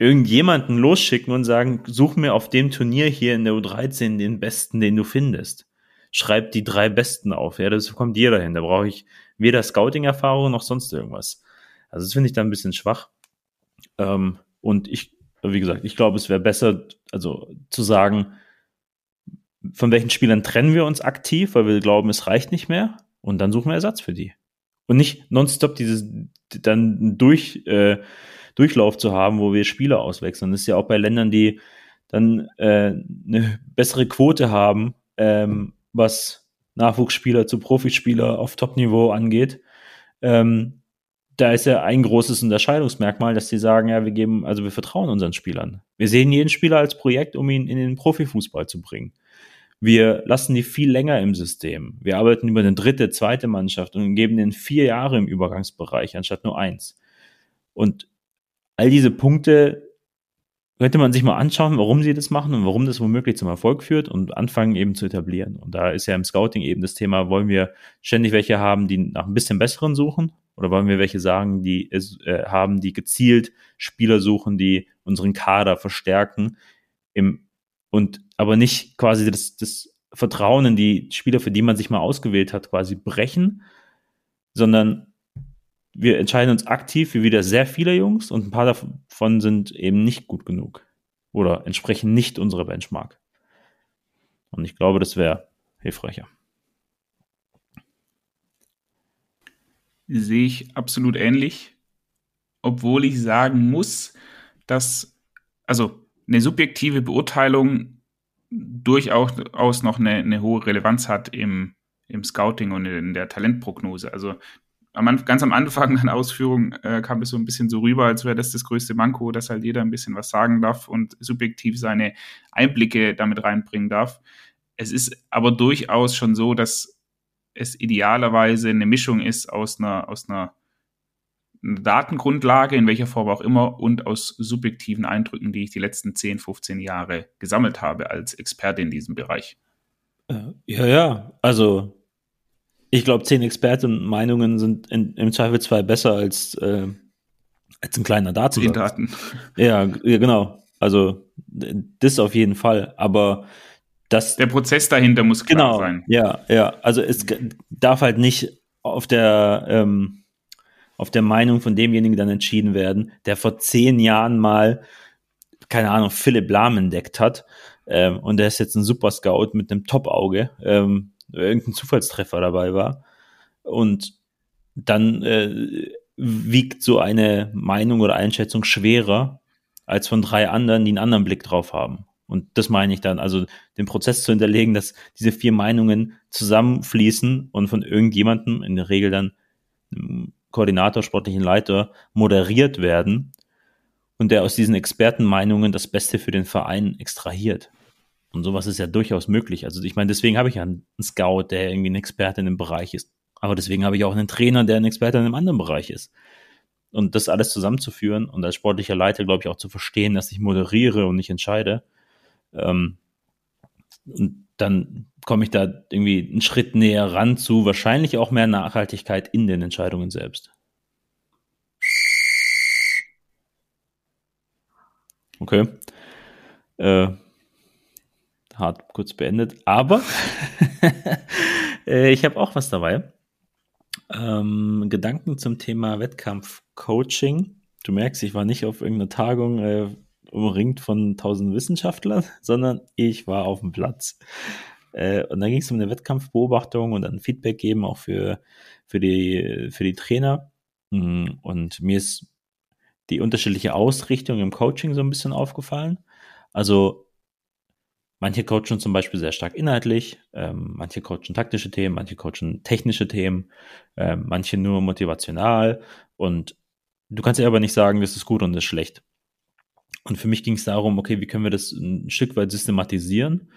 irgendjemanden losschicken und sagen, such mir auf dem Turnier hier in der U13 den besten, den du findest schreibt die drei Besten auf. Ja, das kommt jeder hin. Da brauche ich weder Scouting-Erfahrung noch sonst irgendwas. Also das finde ich dann ein bisschen schwach. Ähm, und ich, wie gesagt, ich glaube, es wäre besser, also zu sagen, von welchen Spielern trennen wir uns aktiv, weil wir glauben, es reicht nicht mehr, und dann suchen wir Ersatz für die. Und nicht nonstop dieses dann durch äh, Durchlauf zu haben, wo wir Spieler auswechseln. Das ist ja auch bei Ländern, die dann äh, eine bessere Quote haben, ähm, was Nachwuchsspieler zu Profispieler auf Top-Niveau angeht. Ähm, da ist ja ein großes Unterscheidungsmerkmal, dass sie sagen, ja, wir geben, also wir vertrauen unseren Spielern. Wir sehen jeden Spieler als Projekt, um ihn in den Profifußball zu bringen. Wir lassen die viel länger im System. Wir arbeiten über eine dritte, zweite Mannschaft und geben den vier Jahre im Übergangsbereich anstatt nur eins. Und all diese Punkte könnte man sich mal anschauen, warum sie das machen und warum das womöglich zum Erfolg führt und anfangen eben zu etablieren. Und da ist ja im Scouting eben das Thema, wollen wir ständig welche haben, die nach ein bisschen besseren suchen oder wollen wir welche sagen, die äh, haben, die gezielt Spieler suchen, die unseren Kader verstärken im, und aber nicht quasi das, das Vertrauen in die Spieler, für die man sich mal ausgewählt hat, quasi brechen, sondern wir entscheiden uns aktiv für wieder sehr viele Jungs und ein paar davon sind eben nicht gut genug oder entsprechen nicht unserer Benchmark. Und ich glaube, das wäre hilfreicher. Sehe ich absolut ähnlich, obwohl ich sagen muss, dass also eine subjektive Beurteilung durchaus noch eine, eine hohe Relevanz hat im, im Scouting und in der Talentprognose. Also am, ganz am Anfang der Ausführung äh, kam es so ein bisschen so rüber, als wäre das das größte Manko, dass halt jeder ein bisschen was sagen darf und subjektiv seine Einblicke damit reinbringen darf. Es ist aber durchaus schon so, dass es idealerweise eine Mischung ist aus einer, aus einer Datengrundlage, in welcher Form auch immer, und aus subjektiven Eindrücken, die ich die letzten 10, 15 Jahre gesammelt habe als Experte in diesem Bereich. Äh, ja, ja, also ich glaube, zehn Expertenmeinungen sind in, im Zweifelsfall besser als, äh, als ein kleiner Datensatz. Daten. Ja, genau. Also das auf jeden Fall. Aber das. Der Prozess dahinter muss klar genau, sein. Ja, ja. Also es darf halt nicht auf der ähm, auf der Meinung von demjenigen dann entschieden werden, der vor zehn Jahren mal, keine Ahnung, Philipp Lahm entdeckt hat. Ähm, und der ist jetzt ein Super Scout mit einem Top-Auge. Ähm, irgendein Zufallstreffer dabei war. Und dann äh, wiegt so eine Meinung oder Einschätzung schwerer als von drei anderen, die einen anderen Blick drauf haben. Und das meine ich dann, also den Prozess zu hinterlegen, dass diese vier Meinungen zusammenfließen und von irgendjemandem, in der Regel dann einem Koordinator, sportlichen Leiter, moderiert werden und der aus diesen Expertenmeinungen das Beste für den Verein extrahiert. Und sowas ist ja durchaus möglich. Also ich meine, deswegen habe ich ja einen Scout, der irgendwie ein Experte in dem Bereich ist. Aber deswegen habe ich auch einen Trainer, der ein Experte in einem anderen Bereich ist. Und das alles zusammenzuführen und als sportlicher Leiter, glaube ich, auch zu verstehen, dass ich moderiere und nicht entscheide. Ähm, und dann komme ich da irgendwie einen Schritt näher ran zu wahrscheinlich auch mehr Nachhaltigkeit in den Entscheidungen selbst. Okay. Äh, hart kurz beendet. Aber <laughs> äh, ich habe auch was dabei. Ähm, Gedanken zum Thema Wettkampfcoaching. Du merkst, ich war nicht auf irgendeiner Tagung äh, umringt von tausend Wissenschaftlern, <laughs> sondern ich war auf dem Platz. Äh, und dann ging es um eine Wettkampfbeobachtung und dann Feedback geben, auch für, für, die, für die Trainer. Mm, und mir ist die unterschiedliche Ausrichtung im Coaching so ein bisschen aufgefallen. Also Manche coachen zum Beispiel sehr stark inhaltlich, ähm, manche coachen taktische Themen, manche coachen technische Themen, ähm, manche nur motivational. Und du kannst ja aber nicht sagen, das ist gut und das ist schlecht. Und für mich ging es darum, okay, wie können wir das ein Stück weit systematisieren,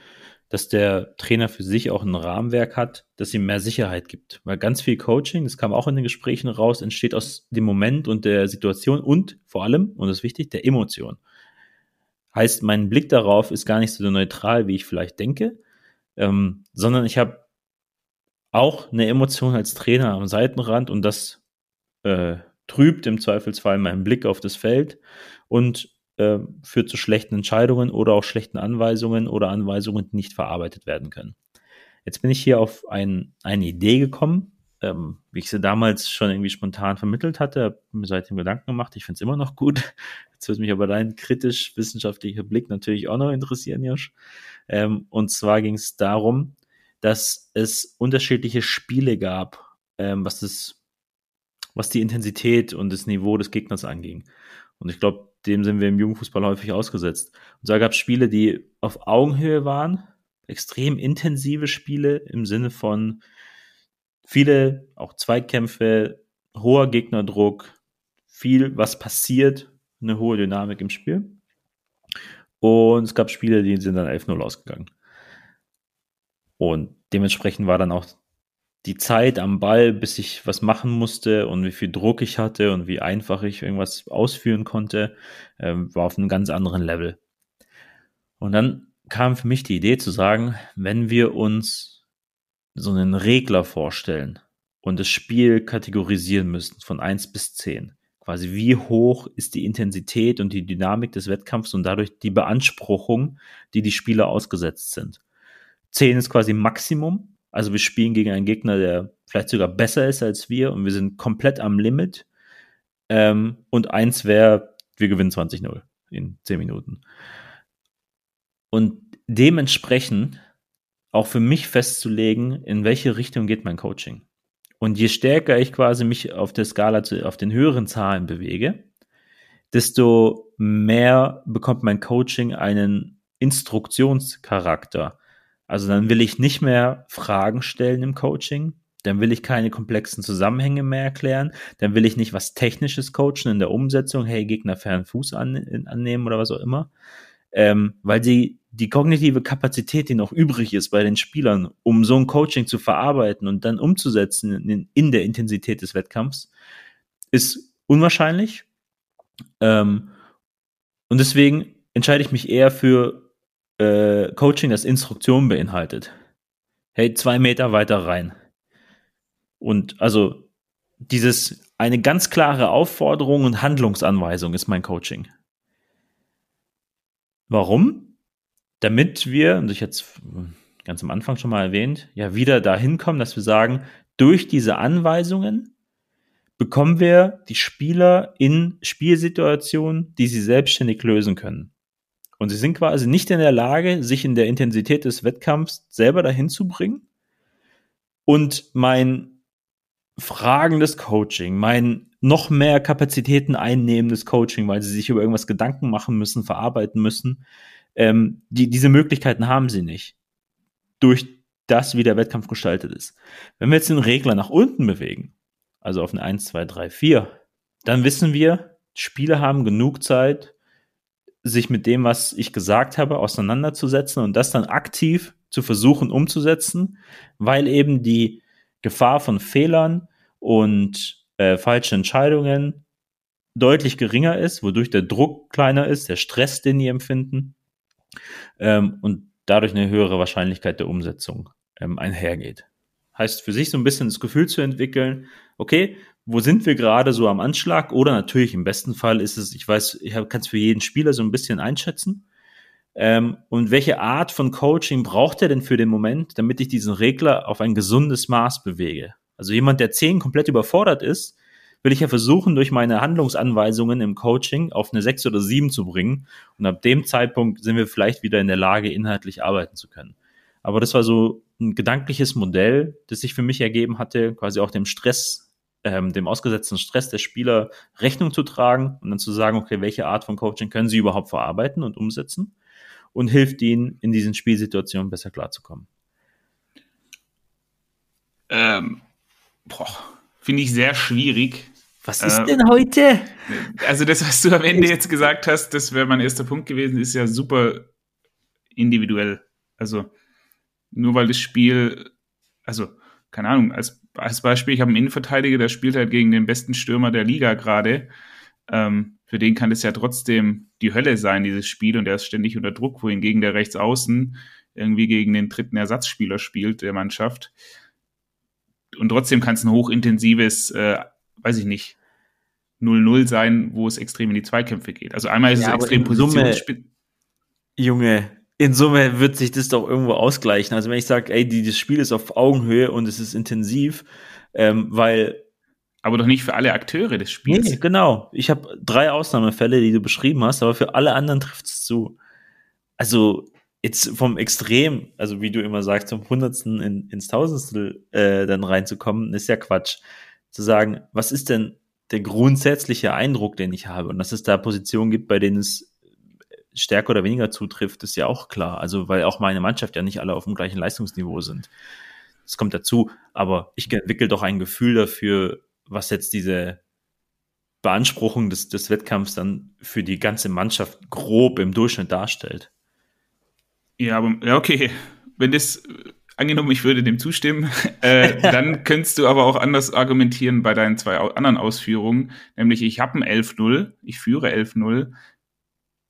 dass der Trainer für sich auch ein Rahmenwerk hat, das ihm mehr Sicherheit gibt. Weil ganz viel Coaching, das kam auch in den Gesprächen raus, entsteht aus dem Moment und der Situation und vor allem, und das ist wichtig, der Emotion. Heißt, mein Blick darauf ist gar nicht so neutral, wie ich vielleicht denke, ähm, sondern ich habe auch eine Emotion als Trainer am Seitenrand und das äh, trübt im Zweifelsfall meinen Blick auf das Feld und äh, führt zu schlechten Entscheidungen oder auch schlechten Anweisungen oder Anweisungen, die nicht verarbeitet werden können. Jetzt bin ich hier auf ein, eine Idee gekommen, ähm, wie ich sie damals schon irgendwie spontan vermittelt hatte, habe mir seitdem Gedanken gemacht. Ich finde es immer noch gut. <laughs> Jetzt wird mich aber dein kritisch-wissenschaftlicher Blick natürlich auch noch interessieren, Josh. Ähm, und zwar ging es darum, dass es unterschiedliche Spiele gab, ähm, was das, was die Intensität und das Niveau des Gegners anging. Und ich glaube, dem sind wir im Jugendfußball häufig ausgesetzt. Und zwar gab es Spiele, die auf Augenhöhe waren, extrem intensive Spiele im Sinne von viele auch Zweikämpfe, hoher Gegnerdruck, viel, was passiert, eine hohe Dynamik im Spiel. Und es gab Spiele, die sind dann 11-0 ausgegangen. Und dementsprechend war dann auch die Zeit am Ball, bis ich was machen musste und wie viel Druck ich hatte und wie einfach ich irgendwas ausführen konnte, äh, war auf einem ganz anderen Level. Und dann kam für mich die Idee zu sagen, wenn wir uns so einen Regler vorstellen und das Spiel kategorisieren müssen von eins bis zehn. Quasi wie hoch ist die Intensität und die Dynamik des Wettkampfs und dadurch die Beanspruchung, die die Spieler ausgesetzt sind. Zehn ist quasi Maximum. Also wir spielen gegen einen Gegner, der vielleicht sogar besser ist als wir und wir sind komplett am Limit. Ähm, und eins wäre, wir gewinnen 20-0 in 10 Minuten. Und dementsprechend auch für mich festzulegen, in welche Richtung geht mein Coaching. Und je stärker ich quasi mich auf der Skala zu, auf den höheren Zahlen bewege, desto mehr bekommt mein Coaching einen Instruktionscharakter. Also dann will ich nicht mehr Fragen stellen im Coaching, dann will ich keine komplexen Zusammenhänge mehr erklären, dann will ich nicht was Technisches coachen in der Umsetzung, hey, Gegner fern Fuß an, annehmen oder was auch immer, ähm, weil die die kognitive Kapazität, die noch übrig ist bei den Spielern, um so ein Coaching zu verarbeiten und dann umzusetzen in, in der Intensität des Wettkampfs, ist unwahrscheinlich. Ähm, und deswegen entscheide ich mich eher für äh, Coaching, das Instruktion beinhaltet. Hey, zwei Meter weiter rein. Und also dieses eine ganz klare Aufforderung und Handlungsanweisung ist mein Coaching. Warum? damit wir, und ich jetzt ganz am Anfang schon mal erwähnt, ja wieder dahin kommen, dass wir sagen, durch diese Anweisungen bekommen wir die Spieler in Spielsituationen, die sie selbstständig lösen können. Und sie sind quasi nicht in der Lage, sich in der Intensität des Wettkampfs selber dahin zu bringen. Und mein fragendes Coaching, mein noch mehr Kapazitäten einnehmendes Coaching, weil sie sich über irgendwas Gedanken machen müssen, verarbeiten müssen, ähm, die, diese Möglichkeiten haben sie nicht. Durch das, wie der Wettkampf gestaltet ist. Wenn wir jetzt den Regler nach unten bewegen, also auf eine 1, 2, 3, 4, dann wissen wir, Spieler haben genug Zeit, sich mit dem, was ich gesagt habe, auseinanderzusetzen und das dann aktiv zu versuchen umzusetzen, weil eben die Gefahr von Fehlern und äh, falschen Entscheidungen deutlich geringer ist, wodurch der Druck kleiner ist, der Stress, den die empfinden ähm, und dadurch eine höhere Wahrscheinlichkeit der Umsetzung ähm, einhergeht. Heißt für sich so ein bisschen das Gefühl zu entwickeln, okay, wo sind wir gerade so am Anschlag? Oder natürlich im besten Fall ist es, ich weiß, ich kann es für jeden Spieler so ein bisschen einschätzen. Ähm, und welche Art von Coaching braucht er denn für den Moment, damit ich diesen Regler auf ein gesundes Maß bewege? Also jemand, der zehn komplett überfordert ist, will ich ja versuchen, durch meine Handlungsanweisungen im Coaching auf eine 6 oder 7 zu bringen. Und ab dem Zeitpunkt sind wir vielleicht wieder in der Lage, inhaltlich arbeiten zu können. Aber das war so ein gedankliches Modell, das sich für mich ergeben hatte, quasi auch dem Stress, ähm, dem ausgesetzten Stress der Spieler Rechnung zu tragen und dann zu sagen, okay, welche Art von Coaching können sie überhaupt verarbeiten und umsetzen und hilft ihnen, in diesen Spielsituationen besser klarzukommen. Ähm, Finde ich sehr schwierig, was ist äh, denn heute? Also das, was du am Ende jetzt gesagt hast, das wäre mein erster Punkt gewesen, ist ja super individuell. Also nur weil das Spiel, also keine Ahnung, als, als Beispiel, ich habe einen Innenverteidiger, der spielt halt gegen den besten Stürmer der Liga gerade. Ähm, für den kann das ja trotzdem die Hölle sein, dieses Spiel, und der ist ständig unter Druck, wohingegen der rechts außen irgendwie gegen den dritten Ersatzspieler spielt der Mannschaft. Und trotzdem kann es ein hochintensives äh, weiß ich nicht, 0-0 sein, wo es extrem in die Zweikämpfe geht. Also einmal ist ja, es extrem Positionsspiel. Junge, in Summe wird sich das doch irgendwo ausgleichen. Also wenn ich sage, ey, die, das Spiel ist auf Augenhöhe und es ist intensiv, ähm, weil aber doch nicht für alle Akteure des Spiels. Nee, genau. Ich habe drei Ausnahmefälle, die du beschrieben hast, aber für alle anderen trifft es zu. Also jetzt vom Extrem, also wie du immer sagst, zum Hundertsten in, ins Tausendstel äh, dann reinzukommen, ist ja Quatsch zu sagen, was ist denn der grundsätzliche Eindruck, den ich habe? Und dass es da Positionen gibt, bei denen es stärker oder weniger zutrifft, ist ja auch klar. Also, weil auch meine Mannschaft ja nicht alle auf dem gleichen Leistungsniveau sind. Das kommt dazu. Aber ich entwickle doch ein Gefühl dafür, was jetzt diese Beanspruchung des, des Wettkampfs dann für die ganze Mannschaft grob im Durchschnitt darstellt. Ja, aber, ja, okay. Wenn das angenommen, ich würde dem zustimmen, <laughs> äh, dann <laughs> könntest du aber auch anders argumentieren bei deinen zwei anderen Ausführungen, nämlich ich habe ein 11-0, ich führe 11-0.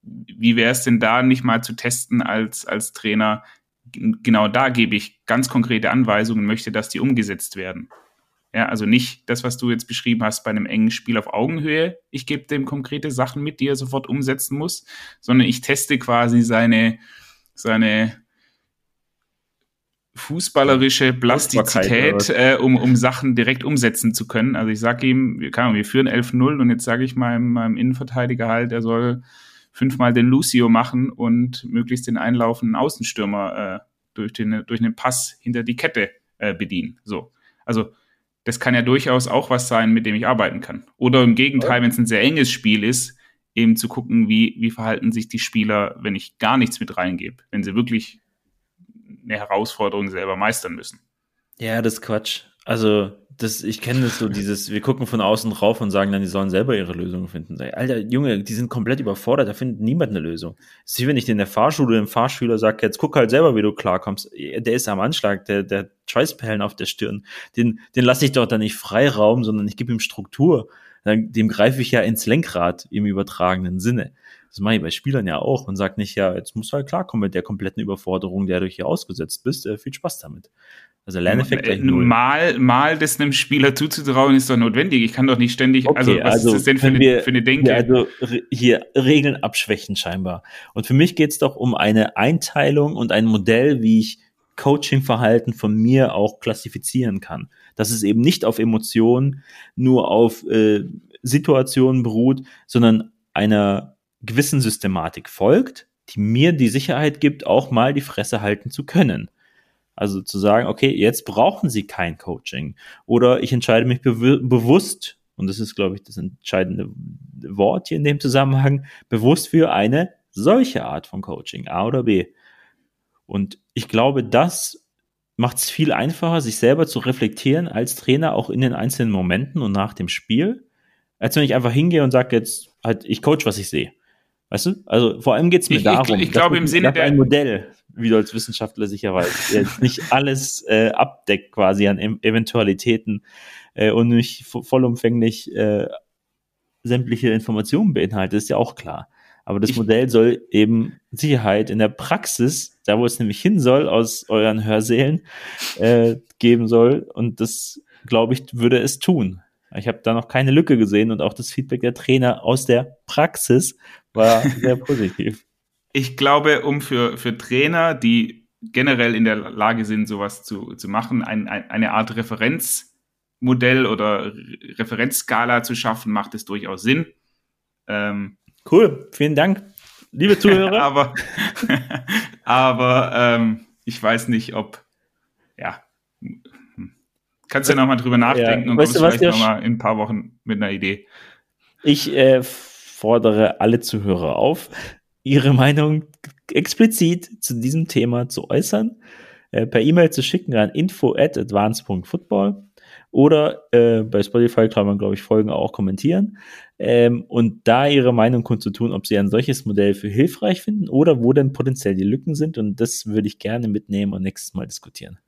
Wie wäre es denn da nicht mal zu testen als, als Trainer? Genau da gebe ich ganz konkrete Anweisungen und möchte, dass die umgesetzt werden. Ja, also nicht das, was du jetzt beschrieben hast bei einem engen Spiel auf Augenhöhe. Ich gebe dem konkrete Sachen mit, die er sofort umsetzen muss, sondern ich teste quasi seine, seine fußballerische Plastizität, äh, um, um Sachen direkt umsetzen zu können. Also ich sage ihm, wir, kann, wir führen 11-0 und jetzt sage ich meinem, meinem Innenverteidiger halt, er soll fünfmal den Lucio machen und möglichst den einlaufenden Außenstürmer äh, durch, den, durch einen Pass hinter die Kette äh, bedienen. So. Also das kann ja durchaus auch was sein, mit dem ich arbeiten kann. Oder im Gegenteil, wenn es ein sehr enges Spiel ist, eben zu gucken, wie, wie verhalten sich die Spieler, wenn ich gar nichts mit reingebe, wenn sie wirklich eine Herausforderung selber meistern müssen. Ja, das ist Quatsch. Also, das, ich kenne das so, dieses, wir gucken von außen drauf und sagen dann, die sollen selber ihre Lösungen finden. Alter, Junge, die sind komplett überfordert, da findet niemand eine Lösung. Das ist wie wenn ich in der Fahrschule dem Fahrschüler sage, jetzt guck halt selber, wie du klarkommst. Der ist am Anschlag, der, der Schweißperlen auf der Stirn. Den, den lasse ich doch da nicht Freiraum, sondern ich gebe ihm Struktur. Dem greife ich ja ins Lenkrad im übertragenen Sinne. Das mache ich bei Spielern ja auch und sage nicht, ja, jetzt musst du halt klarkommen mit der kompletten Überforderung, der du hier ausgesetzt bist. Äh, viel Spaß damit. Also Lerneffekt null. Mal, mal das einem Spieler zuzutrauen ist doch notwendig. Ich kann doch nicht ständig, okay, also was also ist das denn für eine, wir, für eine Denke? Also hier Regeln abschwächen scheinbar. Und für mich geht es doch um eine Einteilung und ein Modell, wie ich Coaching-Verhalten von mir auch klassifizieren kann. Dass es eben nicht auf Emotionen, nur auf äh, Situationen beruht, sondern einer gewissen Systematik folgt, die mir die Sicherheit gibt, auch mal die Fresse halten zu können. Also zu sagen, okay, jetzt brauchen Sie kein Coaching. Oder ich entscheide mich be bewusst, und das ist, glaube ich, das entscheidende Wort hier in dem Zusammenhang, bewusst für eine solche Art von Coaching, A oder B. Und ich glaube, das macht es viel einfacher, sich selber zu reflektieren als Trainer, auch in den einzelnen Momenten und nach dem Spiel, als wenn ich einfach hingehe und sage jetzt halt, ich coach, was ich sehe. Weißt du? Also vor allem geht es mir ich, darum, ich, ich glaube im Sinne der ein Modell, wie du als Wissenschaftler sicher weißt, <laughs> der nicht alles äh, abdeckt quasi an e Eventualitäten äh, und nicht vollumfänglich äh, sämtliche Informationen beinhaltet, ist ja auch klar. Aber das ich, Modell soll eben Sicherheit in der Praxis, da wo es nämlich hin soll, aus euren Hörsälen äh, geben soll. Und das, glaube ich, würde es tun. Ich habe da noch keine Lücke gesehen und auch das Feedback der Trainer aus der Praxis war sehr positiv. <laughs> Ich glaube, um für, für Trainer, die generell in der Lage sind, sowas zu, zu machen, ein, ein, eine Art Referenzmodell oder Referenzskala zu schaffen, macht es durchaus Sinn. Ähm, cool, vielen Dank, liebe Zuhörer. <laughs> aber <laughs> aber ähm, ich weiß nicht, ob, ja, kannst du ja nochmal drüber nachdenken ja. und kommst vielleicht nochmal in ein paar Wochen mit einer Idee. Ich äh, fordere alle Zuhörer auf, ihre Meinung explizit zu diesem Thema zu äußern, äh, per E-Mail zu schicken an info at advance.football oder äh, bei Spotify kann man, glaube ich, Folgen auch kommentieren ähm, und da ihre Meinung kundzutun, ob sie ein solches Modell für hilfreich finden oder wo denn potenziell die Lücken sind und das würde ich gerne mitnehmen und nächstes Mal diskutieren.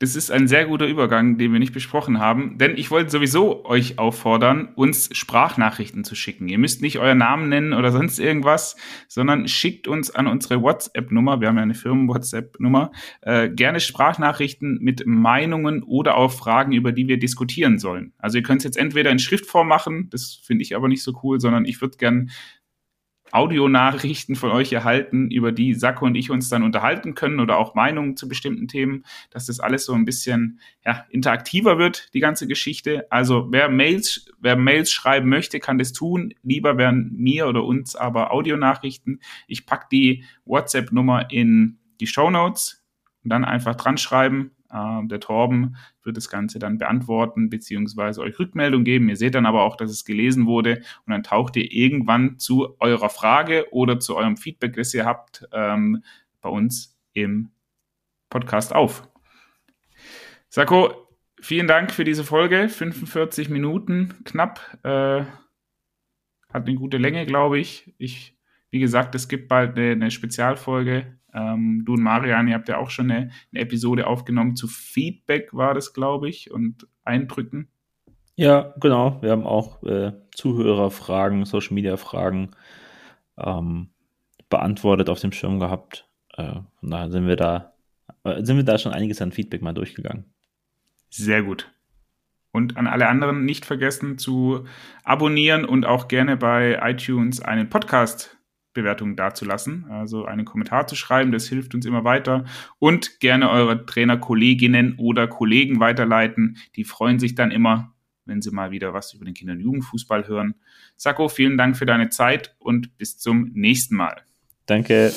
Das ist ein sehr guter Übergang, den wir nicht besprochen haben, denn ich wollte sowieso euch auffordern, uns Sprachnachrichten zu schicken. Ihr müsst nicht euren Namen nennen oder sonst irgendwas, sondern schickt uns an unsere WhatsApp-Nummer, wir haben ja eine Firmen-WhatsApp-Nummer, äh, gerne Sprachnachrichten mit Meinungen oder auch Fragen, über die wir diskutieren sollen. Also ihr könnt es jetzt entweder in Schriftform machen, das finde ich aber nicht so cool, sondern ich würde gern Audionachrichten von euch erhalten, über die Sacco und ich uns dann unterhalten können oder auch Meinungen zu bestimmten Themen, dass das alles so ein bisschen ja, interaktiver wird, die ganze Geschichte. Also wer Mails, wer Mails schreiben möchte, kann das tun. Lieber wären mir oder uns aber Audionachrichten. Ich pack die WhatsApp-Nummer in die Show Notes und dann einfach dran schreiben äh, der Torben wird das Ganze dann beantworten beziehungsweise euch Rückmeldung geben. Ihr seht dann aber auch, dass es gelesen wurde und dann taucht ihr irgendwann zu eurer Frage oder zu eurem Feedback, das ihr habt, ähm, bei uns im Podcast auf. Sako, vielen Dank für diese Folge. 45 Minuten knapp. Äh, hat eine gute Länge, glaube ich. Ich, wie gesagt, es gibt bald eine, eine Spezialfolge ähm, du und Marian, ihr habt ja auch schon eine, eine Episode aufgenommen zu Feedback, war das, glaube ich, und Eindrücken. Ja, genau. Wir haben auch äh, Zuhörerfragen, Social Media Fragen ähm, beantwortet auf dem Schirm gehabt. Äh, von daher sind wir da, äh, sind wir da schon einiges an Feedback mal durchgegangen. Sehr gut. Und an alle anderen nicht vergessen zu abonnieren und auch gerne bei iTunes einen Podcast Bewertung dazulassen. Also einen Kommentar zu schreiben, das hilft uns immer weiter. Und gerne eure Trainerkolleginnen oder Kollegen weiterleiten. Die freuen sich dann immer, wenn sie mal wieder was über den Kinder- und Jugendfußball hören. Sacco, vielen Dank für deine Zeit und bis zum nächsten Mal. Danke.